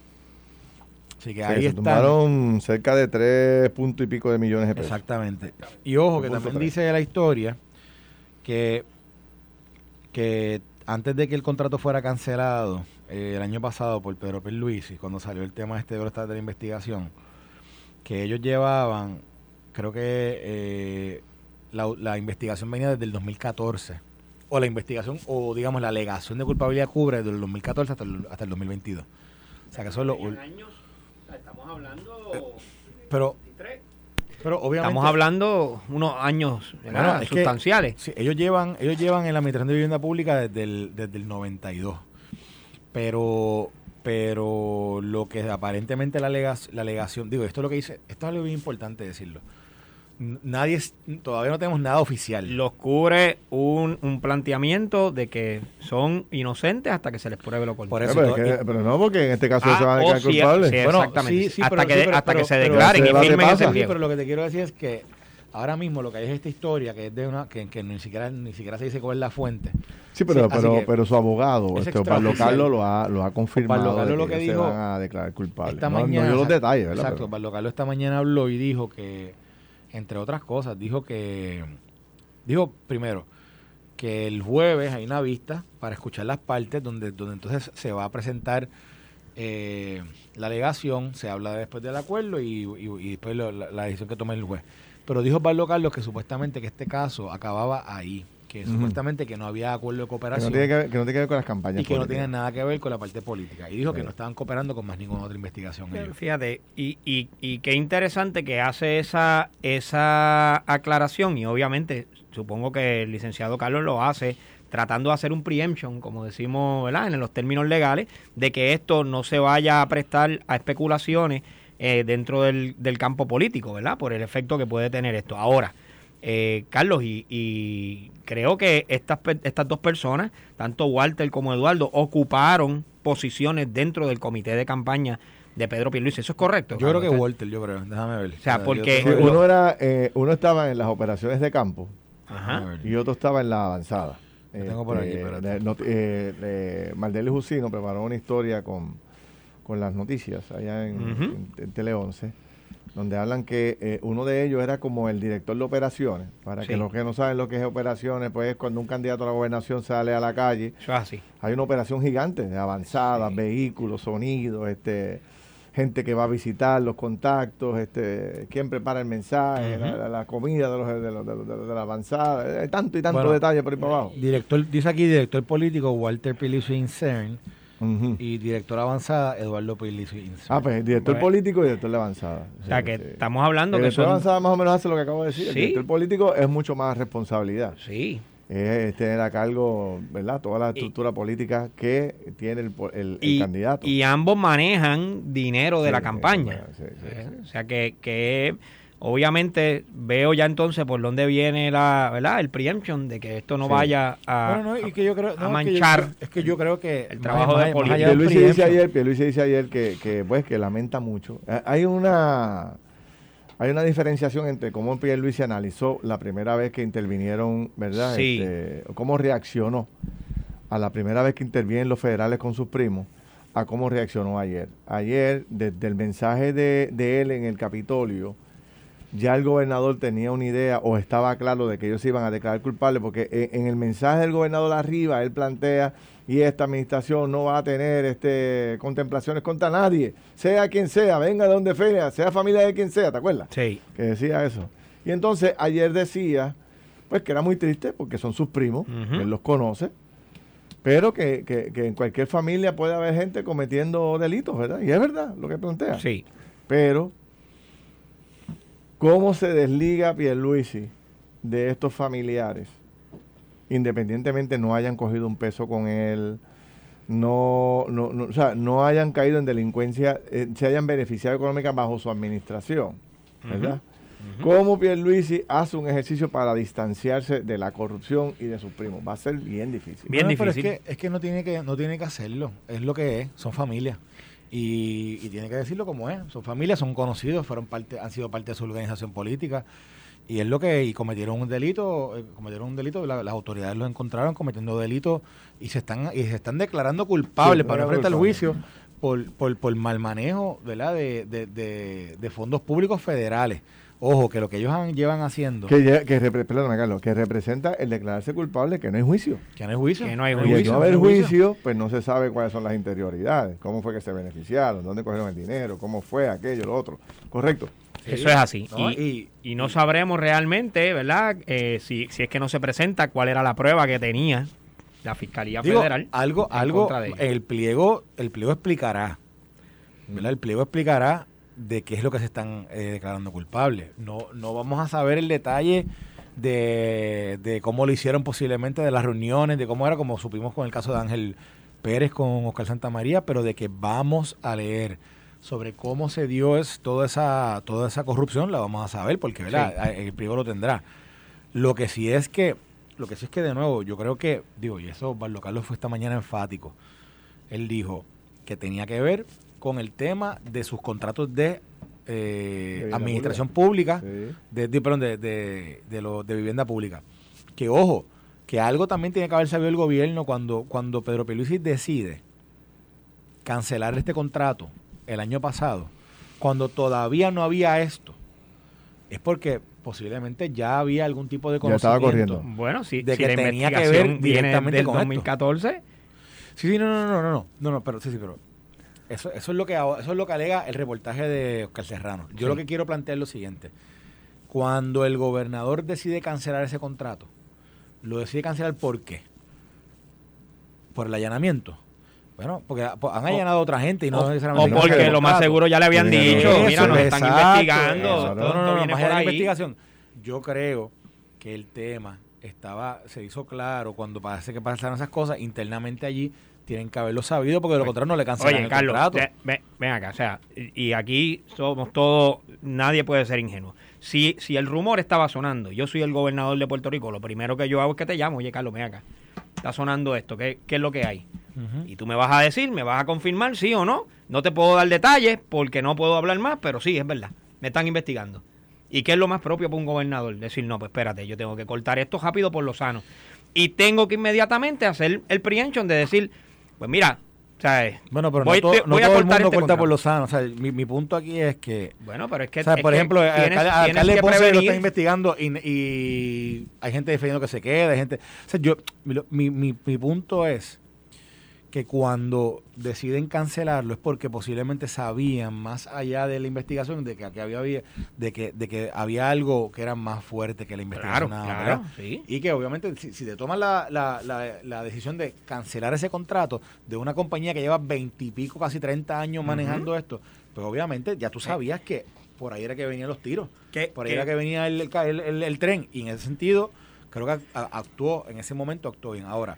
Así que ahí se está. tumbaron cerca de 3 puntos y pico de millones de pesos. Exactamente. Y ojo, que también tres. dice la historia que, que antes de que el contrato fuera cancelado eh, el año pasado por Pedro Pierluisi, cuando salió el tema este de los de la investigación, que ellos llevaban, creo que eh, la, la investigación venía desde el 2014. O la investigación, o digamos la alegación de culpabilidad cubre desde el 2014 hasta el, hasta el 2022. O sea que eso es lo... años, estamos hablando... Pero, pero obviamente... Estamos hablando unos años sustanciales. Sí, ellos llevan, ellos llevan en la administración de vivienda pública desde el, desde el 92. Pero, pero lo que aparentemente la, alega- la alegación, digo, esto es lo que dice, esto es algo bien importante decirlo. Nadie, todavía no tenemos nada oficial. los cubre un, un planteamiento de que son inocentes hasta que se les pruebe lo Por contrario. eso Eh, pero, es todo- que- pero no, porque en este caso Ah, se van a declarar sí, culpables. sí, exactamente. sí, hasta pero- que, pero- hasta pero- que se declaren y firmen ese pliego. pero lo que te quiero decir es que Ahora mismo lo que hay es esta historia que es de una que, que ni siquiera ni siquiera se dice cuál es la fuente. Sí, pero, Sí, pero, pero su abogado, es este. Carlos, lo ha, lo ha confirmado. Carlos lo que dijo se van a declarar culpables. Esta no, no mañana. dio los detalles, ¿verdad? Exacto. Osvaldo Carlos esta mañana habló y dijo que, entre otras cosas, dijo que. Dijo primero que el jueves hay una vista para escuchar las partes donde, donde entonces se va a presentar eh, la alegación, se habla después del acuerdo y, y- después lo- la, la decisión que tome el juez. Pero dijo Osvaldo Carlos que supuestamente que este caso acababa ahí, que supuestamente que no había acuerdo de que, no cooperación tiene que, ver, que no tiene que ver con las campañas y que no políticas. tiene nada que ver con la parte política. Y dijo que no estaban cooperando con más ninguna otra investigación. ellos. Fíjate, y, y, y qué interesante que hace esa, esa aclaración y obviamente supongo que el licenciado Carlos lo hace tratando de hacer un preemption, como decimos ¿verdad? en los términos legales, de que esto no se vaya a prestar a especulaciones eh, dentro del, del campo político, ¿verdad? Por el efecto que puede tener esto. Ahora, eh, Carlos, y, y creo que estas, pe- estas dos personas, tanto Walter como Eduardo, ocuparon posiciones dentro del comité de campaña de Pedro Pierluisi. ¿Eso es correcto? Yo creo que? Walter, yo creo. Déjame ver. O sea, porque- yo uno, era, eh, uno estaba en las operaciones de campo Ajá. Y otro estaba en la avanzada. Tengo por aquí, Este, eh, eh, Jusino preparó una historia con, con las noticias allá en, en- en Tele 11, donde hablan que eh, uno de ellos era como el director de operaciones. Para que Sí. los que no saben lo que es operaciones, pues es cuando un candidato a la gobernación sale a la calle Eso es así. hay una operación gigante de avanzadas, vehículos, sonidos, este, gente que va a visitar, los contactos, este, quién prepara el mensaje, la, la- la comida de, los, de, los- de los- la avanzada, hay tanto y tanto Bueno, detalle por ahí para abajo. Director, dice aquí director político Walter Pilicio Incern Y director avanzada Eduardo Incern. Ah, pues director Bueno. político y director de avanzada. O sea Sí, que sí. estamos hablando el que director son... avanzada más o menos hace lo que acabo de decir. El director político es mucho más responsabilidad. Sí. Es tener a cargo, ¿verdad? Toda la estructura política que tiene el, el- el Y, candidato. y ambos manejan dinero de la campaña. Eh. O sea que, que obviamente veo ya entonces por dónde viene la, ¿verdad? El preemption de que esto no Sí. vaya a, Bueno, no, y que yo creo, a no, es que yo- manchar es que yo creo que el trabajo más- de política. Pierluisi dice ayer, Pierluisi dice ayer que, que, pues, que lamenta mucho. Eh, Hay una hay una diferenciación entre cómo Pierluisi analizó la primera vez que intervinieron, ¿verdad? Sí. Este, cómo reaccionó a la primera vez que intervienen los federales con sus primos, a cómo reaccionó ayer. Ayer, desde el mensaje de, de él en el Capitolio, ya el gobernador tenía una idea o estaba claro de que ellos se iban a declarar culpables, porque en, en el mensaje del gobernador arriba, él plantea, y esta administración no va a tener este contemplaciones contra nadie, sea quien sea, venga de donde sea, sea familia de quien sea, ¿te acuerdas? Sí. Que decía eso. Y entonces ayer decía, pues que era muy triste, porque son sus primos, él los conoce, pero que, que- que en cualquier familia puede haber gente cometiendo delitos, ¿verdad? Y es verdad lo que plantea. Sí. Pero, ¿cómo se desliga Pierluisi de estos familiares? Independientemente no hayan cogido un peso con él, no, no, no, o sea, no hayan caído en delincuencia, eh, se hayan beneficiado económica bajo su administración, ¿verdad? ¿Cómo Pierluisi hace un ejercicio para distanciarse de la corrupción y de sus primos? Va a ser bien difícil. Bien No, pero difícil. Es que, es que no tiene que no tiene que hacerlo. Es lo que es. Son familias. Y, y tiene que decirlo como es. Son familias, son conocidos, fueron parte, han sido parte de su organización política. Y es lo que y cometieron un delito, eh, cometieron un delito, la- las autoridades los encontraron cometiendo delitos y se están y se están declarando culpables Sí, para enfrentar el juicio por, por, por mal manejo ¿verdad? De, de, de, de fondos públicos federales. Ojo, que lo que ellos han- llevan haciendo, Que, lle- que, repre- perdóname, Carlos, que representa el declararse culpable que no hay juicio. que no hay juicio. Que no hay No Y juicio, no haber juicio, pues no se sabe cuáles son las interioridades, cómo fue que se beneficiaron, dónde cogieron el dinero, cómo fue aquello, lo otro. Correcto. Sí. Eso es así. No, y, y no sabremos realmente, ¿verdad? Eh, si, si es que no se presenta, cuál era la prueba que tenía la Fiscalía Digo, Federal. algo, en algo, contra de el pliego, el pliego explicará, ¿verdad? El pliego explicará de qué es lo que se están eh, declarando culpables. No, no vamos a saber el detalle de, de cómo lo hicieron posiblemente, de las reuniones, de cómo era, como supimos con el caso de Ángel Pérez con Oscar Santamaría, pero de que vamos a leer sobre cómo se dio es, toda esa toda esa corrupción, la vamos a saber, porque ¿verdad? Sí. el pliego lo tendrá. Lo que sí es que, lo que sí es que de nuevo, yo creo que, digo, y eso Barlo Carlos fue esta mañana enfático. Él dijo que tenía que ver con el tema de sus contratos de eh, administración pública, de, perdón, de, de, de vivienda pública. Que ojo, que algo también tiene que haber sabido el gobierno cuando, cuando Pedro Pelusi decide cancelar este contrato el año pasado, cuando todavía no había esto, es porque posiblemente ya había algún tipo de conocimiento. Ya estaba corriendo. Bueno, sí, de que tenía que ver directamente del 2014. Sí, sí, no, no, no, no, no, no, no, pero sí, sí, pero eso, eso es lo que eso es lo que alega el reportaje de Oscar Serrano. Yo lo que quiero plantear es lo siguiente. Cuando el gobernador decide cancelar ese contrato, lo decide cancelar ¿por qué? Por el allanamiento. Bueno, porque han allanado a otra gente y no necesariamente. O porque lo más seguro ya le habían dicho, mira, nos están investigando. no, no, no, más la investigación. Yo creo que el tema estaba, se hizo claro cuando parece que pasaron esas cosas internamente allí tienen que haberlo sabido porque de lo contrario no le cancelan Oye, el Carlos, contrato. ven acá, o sea, y aquí somos todos, nadie puede ser ingenuo. Si, si el rumor estaba sonando, yo soy el gobernador de Puerto Rico, lo primero que yo hago es que te llamo, oye Carlos, ven acá, está sonando esto, ¿qué, qué es lo que hay? Y tú me vas a decir, me vas a confirmar, sí o no. No te puedo dar detalles porque no puedo hablar más, pero sí, es verdad, me están investigando. ¿Y qué es lo más propio para un gobernador? Decir, no, pues espérate, yo tengo que cortar esto rápido por lo sano. Y tengo que inmediatamente hacer el prehension de decir, pues mira, bueno, pero voy, no, todo, voy a el mundo este corta por lo sano. O sea, mi, mi, punto aquí es que. Bueno, pero es que. O sea, por ejemplo, tienes, alcalde Ponce lo está investigando y, y, hay gente defendiendo que se quede. Hay gente. O sea, yo. Mi, mi, mi punto es que cuando deciden cancelarlo es porque posiblemente sabían más allá de la investigación de que aquí había de que de que había algo que era más fuerte que la investigación claro, sí. y que obviamente si, te toman la, la, la, decisión de cancelar ese contrato de una compañía que lleva veintipico casi 30 años manejando esto pues obviamente ya tú sabías que por ahí era que venían los tiros por ahí era que venía el, el, el, tren y en ese sentido creo que actuó en ese momento actuó bien. Ahora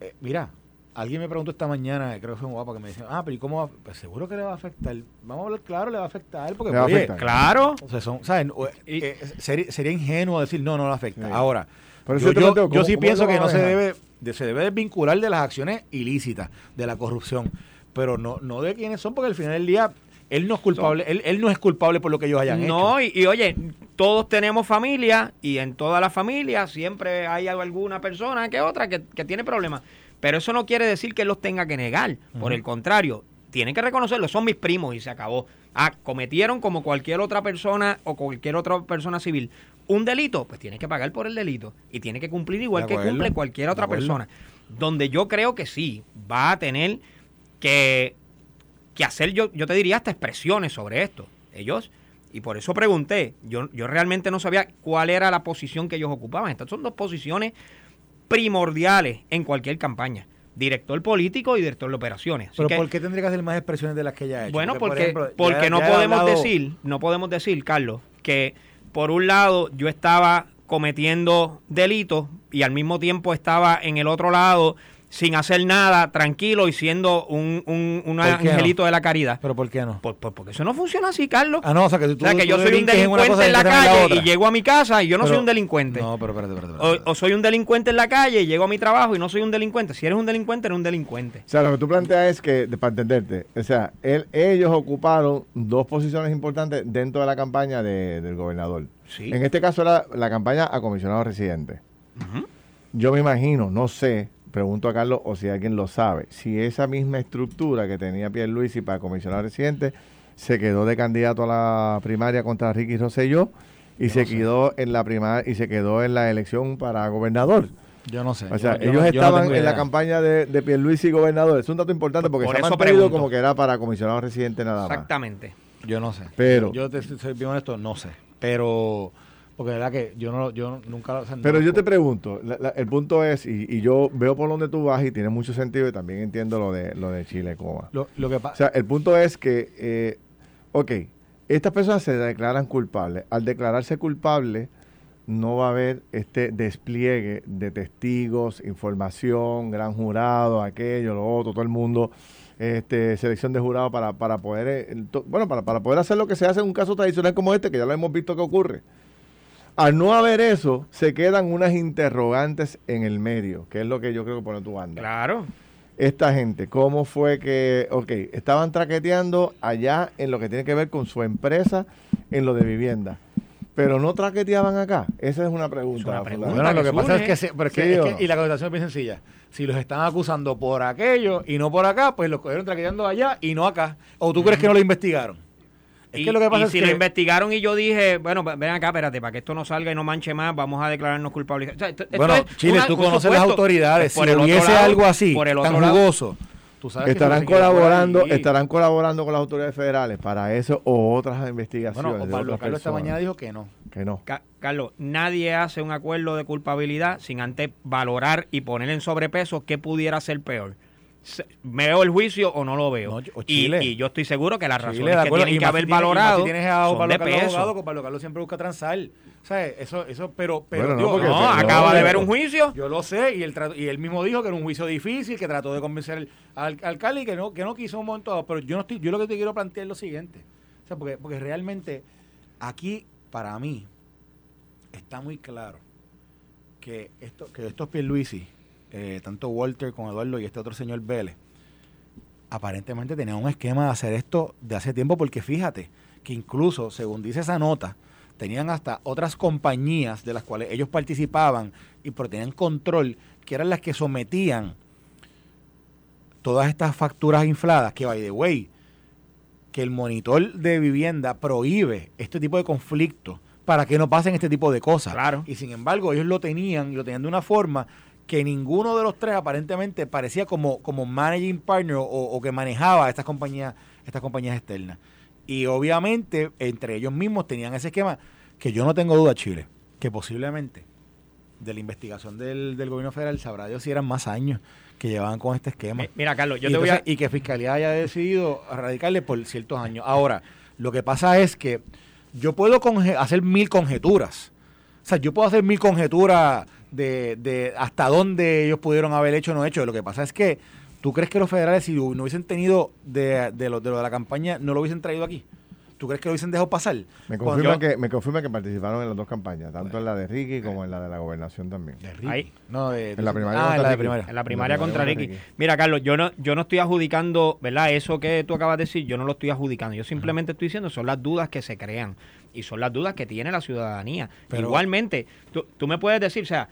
eh, mira Alguien me preguntó esta mañana, creo que fue un guapo, que me decía, ah, pero ¿y cómo va? Pues seguro que le va a afectar. Vamos a hablar claro, le va a afectar. Porque, oye, claro. O sea, son, ¿saben? Eh, sería, ingenuo decir, no, no le afecta. Ahora, yo, yo, sí pienso que no se debe, se debe desvincular de las acciones ilícitas, de la corrupción, pero no, no de quiénes son, porque al final del día él no es culpable, él, él, no es culpable por lo que ellos hayan hecho. No, y, oye, todos tenemos familia y en toda la familia siempre hay alguna persona que otra que, que tiene problemas. Pero eso no quiere decir que él los tenga que negar. Por el contrario, tienen que reconocerlo. Son mis primos y se acabó. Ah, cometieron como cualquier otra persona o cualquier otra persona civil un delito, pues tiene que pagar por el delito y tiene que cumplir igual que cumple cualquier otra persona. Donde yo creo que sí, va a tener que, que hacer, yo, yo te diría, hasta expresiones sobre esto. Ellos, y por eso pregunté, yo, yo realmente no sabía cuál era la posición que ellos ocupaban. Estas son dos posiciones primordiales en cualquier campaña. Director político y director de operaciones. ¿Pero por qué tendría que hacer más expresiones de las que ya ha hecho? Bueno, porque, porque, no podemos decir, no podemos decir, Carlos, que por un lado yo estaba cometiendo delitos y al mismo tiempo estaba en el otro lado sin hacer nada, tranquilo y siendo un, un, angelito de la caridad. ¿Pero por qué no? porque eso no funciona así, Carlos. Ah, no, o sea, que, tú, yo soy un delincuente en, la calle y llego a mi casa y yo no soy un delincuente. No, pero espérate, espérate. O, soy un delincuente en la calle y llego a mi trabajo y no soy un delincuente. Si eres un delincuente, eres un delincuente. O sea, lo que tú planteas es que, para entenderte, o sea, él, ellos ocuparon dos posiciones importantes dentro de la campaña del gobernador. Sí. En este caso era la campaña a comisionado residente. Yo me imagino, no sé, pregunto a Carlos o si alguien lo sabe, si esa misma estructura que tenía Pierluisi para comisionar residente se quedó de candidato a la primaria contra Ricky Rosselló y se quedó en la primaria y se quedó en la elección para gobernador. Yo no sé. O sea, ellos estaban en la campaña de, de Pierluisi gobernador. Es un dato importante porque se ha mantenido como que era para comisionado residente nada más. Exactamente. Yo no sé. Pero yo te soy bien honesto, no sé. Pero porque verdad que yo no yo nunca Pero yo te pregunto, el punto es, y, yo veo por donde tú vas y tiene mucho sentido y también entiendo lo de lo de Chile Coma. Lo, que o sea, el punto es que, eh, ok, estas personas se declaran culpables. Al declararse culpables, no va a haber este despliegue de testigos, información, gran jurado, aquello, lo otro, todo el mundo, este, selección de jurado para, para poder, eh, bueno, para, para poder hacer lo que se hace en un caso tradicional como este, que ya lo hemos visto que ocurre. Al no haber eso, se quedan unas interrogantes en el medio, que es lo que yo creo que pone tu banda. Claro. esta gente, ¿cómo fue que, ok, estaban traqueteando allá en lo que tiene que ver con su empresa, en lo de vivienda? Pero no traqueteaban acá. Esa es una pregunta. Bueno, lo que pasa es que, y la contestación es bien sencilla. Si los están acusando por aquello y no por acá, pues los cogieron traqueteando allá y no acá. ¿O tú crees que no lo investigaron? Y, lo que pasa si lo investigaron y yo dije, bueno, ven acá, espérate, para que esto no salga y no manche más, vamos a declararnos culpables. bueno, Chile, tú conoces las autoridades. Por si hubiese algo así, por el tan jugoso, estarán colaborando, estarán colaborando con las autoridades federales para eso o otras investigaciones. Bueno, Pablo Carlos esta mañana dijo que no. Que no. Carlos, nadie hace un acuerdo de culpabilidad sin antes valorar y poner en sobrepeso qué pudiera ser peor veo el juicio o no lo veo. y, yo estoy seguro que las razones que tienen que haber valorado tienes a son Pablo de Carlos peso. Abogado, Pablo Carlos siempre busca transar. Eso, eso, pero, pero no, acaba de ver un juicio. Yo lo sé, y él, y él mismo dijo que era un juicio difícil, que trató de convencer al, alcalde y que no, que no quiso un momento Pero yo no estoy, yo lo que te quiero plantear es lo siguiente. O sea, porque, porque realmente aquí, para mí, está muy claro que esto, que estos Pierluisi eh, tanto Walter con Eduardo y este otro señor Vélez, aparentemente tenían un esquema de hacer esto de hace tiempo, porque fíjate que incluso, según dice esa nota, tenían hasta otras compañías de las cuales ellos participaban y por tenían control, que eran las que sometían todas estas facturas infladas, que by the way, que el monitor de vivienda prohíbe este tipo de conflictos para que no pasen este tipo de cosas. Claro. Y sin embargo, ellos lo tenían y lo tenían de una forma que ninguno de los tres aparentemente parecía como, como managing partner o, que manejaba estas compañías, estas compañías externas. Y obviamente entre ellos mismos tenían ese esquema que yo no tengo duda, Chile, que posiblemente de la investigación del, gobierno federal sabrá Dios si eran más años que llevaban con este esquema. Mira, Carlos, yo y te voy a... Y que Fiscalía haya decidido erradicarle por ciertos años. Ahora, lo que pasa es que yo puedo hacer mil conjeturas. O sea, yo puedo hacer mil conjeturas de, de hasta dónde ellos pudieron haber hecho o no hecho. Lo que pasa es que, ¿tú crees que los federales, si no hubiesen tenido de, de, lo, de lo de la campaña, no lo hubiesen traído aquí? ¿Tú crees que lo hubiesen dejado pasar? Me confirma, que, me confirma que participaron en las dos campañas, tanto en la de Ricky como en la de la gobernación también. Ahí. No, en la primaria. Ah, en la, primaria. En la primaria contra Ricky. Mira, Carlos, yo no, yo no estoy adjudicando, ¿verdad? Eso que tú acabas de decir, yo no lo estoy adjudicando. Yo simplemente estoy diciendo, son las dudas que se crean y son las dudas que tiene la ciudadanía. Pero, Igualmente, tú, me puedes decir, o sea,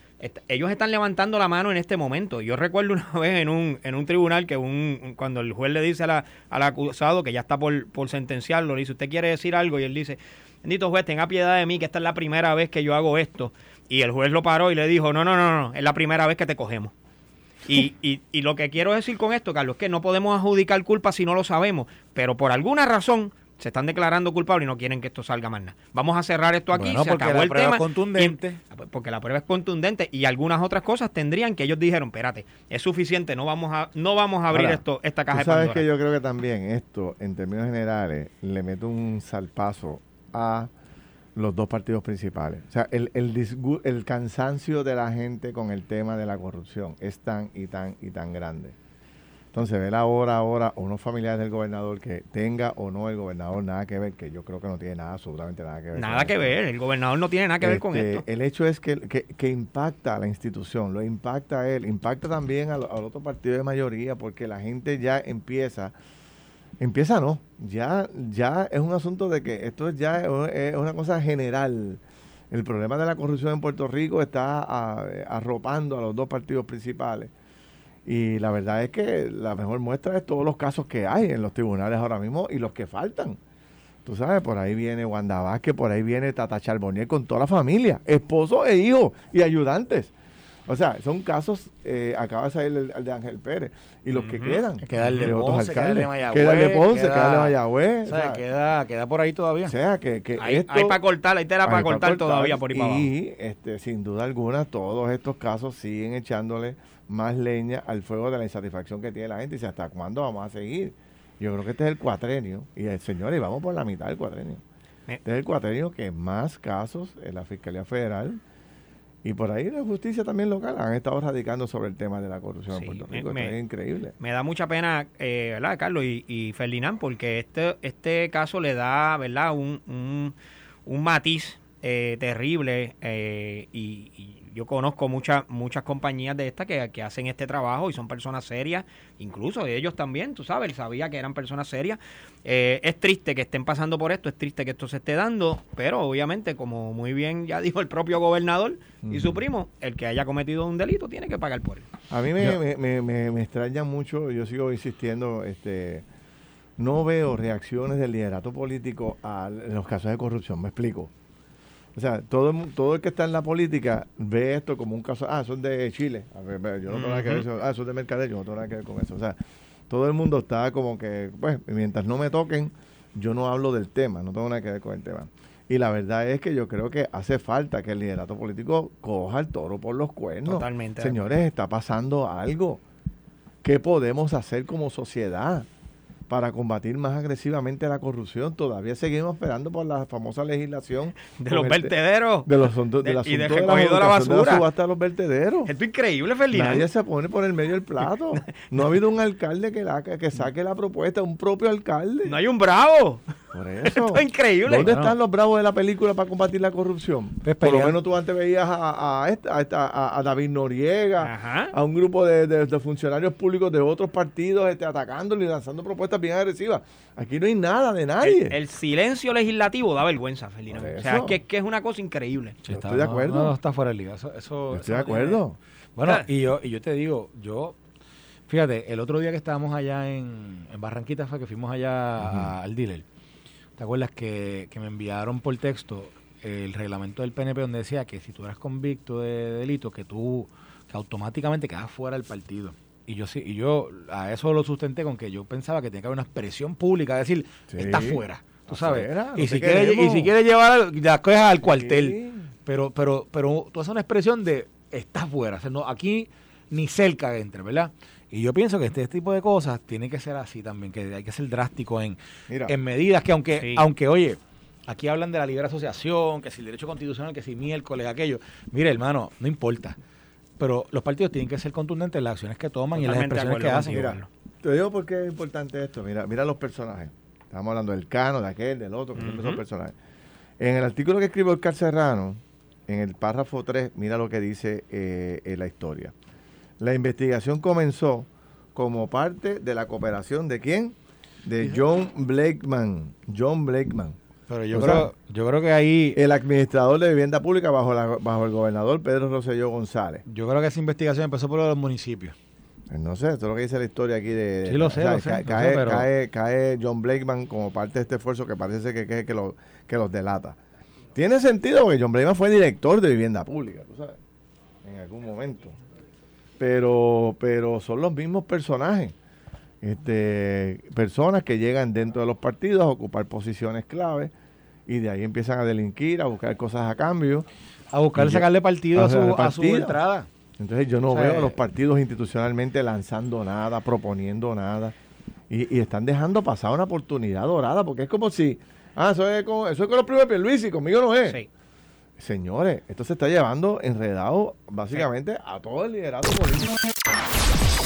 ellos están levantando la mano en este momento. Yo recuerdo una vez en un, en un tribunal que un, cuando el juez le dice a al acusado que ya está por, por sentenciarlo, le dice, ¿usted quiere decir algo? Y él dice, bendito juez, tenga piedad de mí, que esta es la primera vez que yo hago esto. Y el juez lo paró y le dijo, no, no, no, no, es la primera vez que te cogemos. Y, y, y, lo que quiero decir con esto, Carlos, es que no podemos adjudicar culpa si no lo sabemos, pero por alguna razón se están declarando culpables y no quieren que esto salga más nada. Vamos a cerrar esto aquí, se acabó la el prueba tema. Es contundente. Ah, pues, porque la prueba es contundente y algunas otras cosas tendrían que ellos dijeron, espérate, es suficiente, no vamos a no vamos a abrir esto esta caja ¿tú sabes que yo creo que también esto, en términos generales, le mete un salpazo a los dos partidos principales. O sea, el, el, el cansancio de la gente con el tema de la corrupción es tan y tan y tan grande entonces, ver ahora, ahora, unos familiares del gobernador que tenga o no el gobernador nada que ver, que yo creo que no tiene nada, absolutamente nada que ver. Nada que ver, el gobernador no tiene nada que ver con este, esto. El hecho es que, que, impacta a la institución, lo impacta a él, impacta también al, otro partido de mayoría, porque la gente ya empieza, empieza no, ya, ya es un asunto de que esto ya es una cosa general. El problema de la corrupción en Puerto Rico está arropando a los dos partidos principales y la verdad es que la mejor muestra es todos los casos que hay en los tribunales ahora mismo y los que faltan. Tú sabes, por ahí viene Wanda Vázquez, por ahí viene Tata Charbonnier con toda la familia, esposo e hijo y ayudantes. O sea, son casos, eh, acaba de salir el, de Ángel Pérez, y los que quedan. Queda el de Ponce, queda el de Mayagüez. Queda el de Ponce, queda, el de Mayagüez. O sea, queda, queda por ahí todavía. O sea, que, que hay, hay para cortar, hay tela para cortar, todavía por ahí para abajo. Y este, sin duda alguna, todos estos casos siguen echándole más leña al fuego de la insatisfacción que tiene la gente y dice, ¿hasta cuándo vamos a seguir? Yo creo que este es el cuatrenio y el señor, y vamos por la mitad del cuatrenio. Este es el cuatrenio que más casos en la Fiscalía Federal y por ahí la justicia también local han estado radicando sobre el tema de la corrupción en Puerto Rico. es increíble. Me da mucha pena, eh, ¿verdad, Carlos y, y, Ferdinand? Porque este, este caso le da, ¿verdad?, un, un, un matiz eh, terrible eh, y, y yo conozco muchas muchas compañías de estas que, que hacen este trabajo y son personas serias, incluso ellos también, tú sabes, él sabía que eran personas serias. Eh, es triste que estén pasando por esto, es triste que esto se esté dando, pero obviamente, como muy bien ya dijo el propio gobernador y su primo, el que haya cometido un delito tiene que pagar por él. A mí me, me, me, me- me extraña mucho, yo sigo insistiendo, este, no veo reacciones del liderato político a los casos de corrupción, me explico. O sea, todo todo el que está en la política ve esto como un caso, ah, son de Chile, a ver, ve, yo no tengo nada que ver, eso, ah, son de Mercader, yo no tengo nada que ver con eso. O sea, todo el mundo está como que, pues, mientras no me toquen, yo no hablo del tema, no tengo nada que ver con el tema. Y la verdad es que yo creo que hace falta que el liderato político coja el toro por los cuernos. Totalmente. Señores, está pasando algo. ¿Qué podemos hacer como sociedad para combatir más agresivamente la corrupción? Todavía seguimos esperando por la famosa legislación De los el te- vertederos. de los del De- y de de la la de basura. subasta de los vertederos. Esto es increíble, Ferdinand. Nadie se pone por el medio del plato. No ha habido un alcalde que, la, que saque la propuesta, un propio alcalde. No hay un bravo. Por eso. Esto es increíble. ¿Dónde están los bravos de la película para combatir la corrupción? Pues Por lo menos tú antes veías a, a, esta- a esta- a- a David Noriega, Ajá. a un grupo de, de- de funcionarios públicos de otros partidos este, atacándolo y lanzando propuestas bien agresivas. Aquí no hay nada de nadie. El, el silencio legislativo da vergüenza. Por O sea, es que, que es una cosa increíble. Estoy de acuerdo. No, no, está fuera de liga. Eso, eso- Yo eso estoy de tiene- acuerdo. Bueno, Claro. y yo, y yo te digo, yo, fíjate, el otro día que estábamos allá en, en Barranquita fue que fuimos allá al dealer. ¿Te acuerdas que, que me enviaron por texto el reglamento del PNP donde decía que si tú eras convicto de delito, que tú que automáticamente quedas fuera del partido? Y yo sí, y yo a eso lo sustenté con que yo pensaba que tenía que haber una expresión pública, decir, Sí. está fuera, tú sabes. Afuera, y, si quiere, y si quiere llevar las cosas al cuartel. Sí. Pero, pero, pero tú haces una expresión de estás fuera. O sea, no, aquí ni cerca entre, ¿verdad? Y yo pienso que este tipo de cosas tiene que ser así también, que hay que ser drástico en, Mira. en medidas que aunque, Sí. aunque, oye, aquí hablan de la libre asociación, que si el derecho constitucional, que si miércoles, aquello. Mire, hermano, no importa. Pero los partidos tienen que ser contundentes en las acciones que toman y las expresiones que hacen. Mira, te digo por qué es importante esto. Mira, mira los personajes. Estamos hablando del Cano, de aquel, del otro, que son Ujú. personajes. En el artículo que escribió Oscar Serrano, en el párrafo 3, mira lo que dice eh, en la historia. La investigación comenzó como parte de la cooperación de quién? De John Blakeman. John Blakeman. Pero yo O creo, sea, yo creo que ahí, El administrador de vivienda pública bajo, la- bajo el gobernador Pedro Rosselló González. yo creo que esa investigación empezó por los municipios. Pues No sé, esto es lo que dice la historia aquí de... Sí, lo sé, lo sé, ca- lo cae, sé, pero- cae- cae John Blakeman como parte de este esfuerzo que parece que, que, que, lo- que los delata. Tiene sentido porque John Blakeman fue director de vivienda pública, tú sabes, en algún momento. Pero, pero son los mismos personajes. Este, personas que llegan dentro de los partidos a ocupar posiciones clave y de ahí empiezan a delinquir, a buscar cosas a cambio. A buscar Y sacarle partido a a su, a entrada. Entonces yo no O sea, veo a eh, los partidos institucionalmente lanzando nada, proponiendo nada. Y, y están dejando pasar una oportunidad dorada, porque es como si, ah, eso es con, eso es con los primeros Pierluisi, y conmigo no es. Sí. Señores, esto se está llevando enredado básicamente a todo el liderato político.